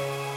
Bye.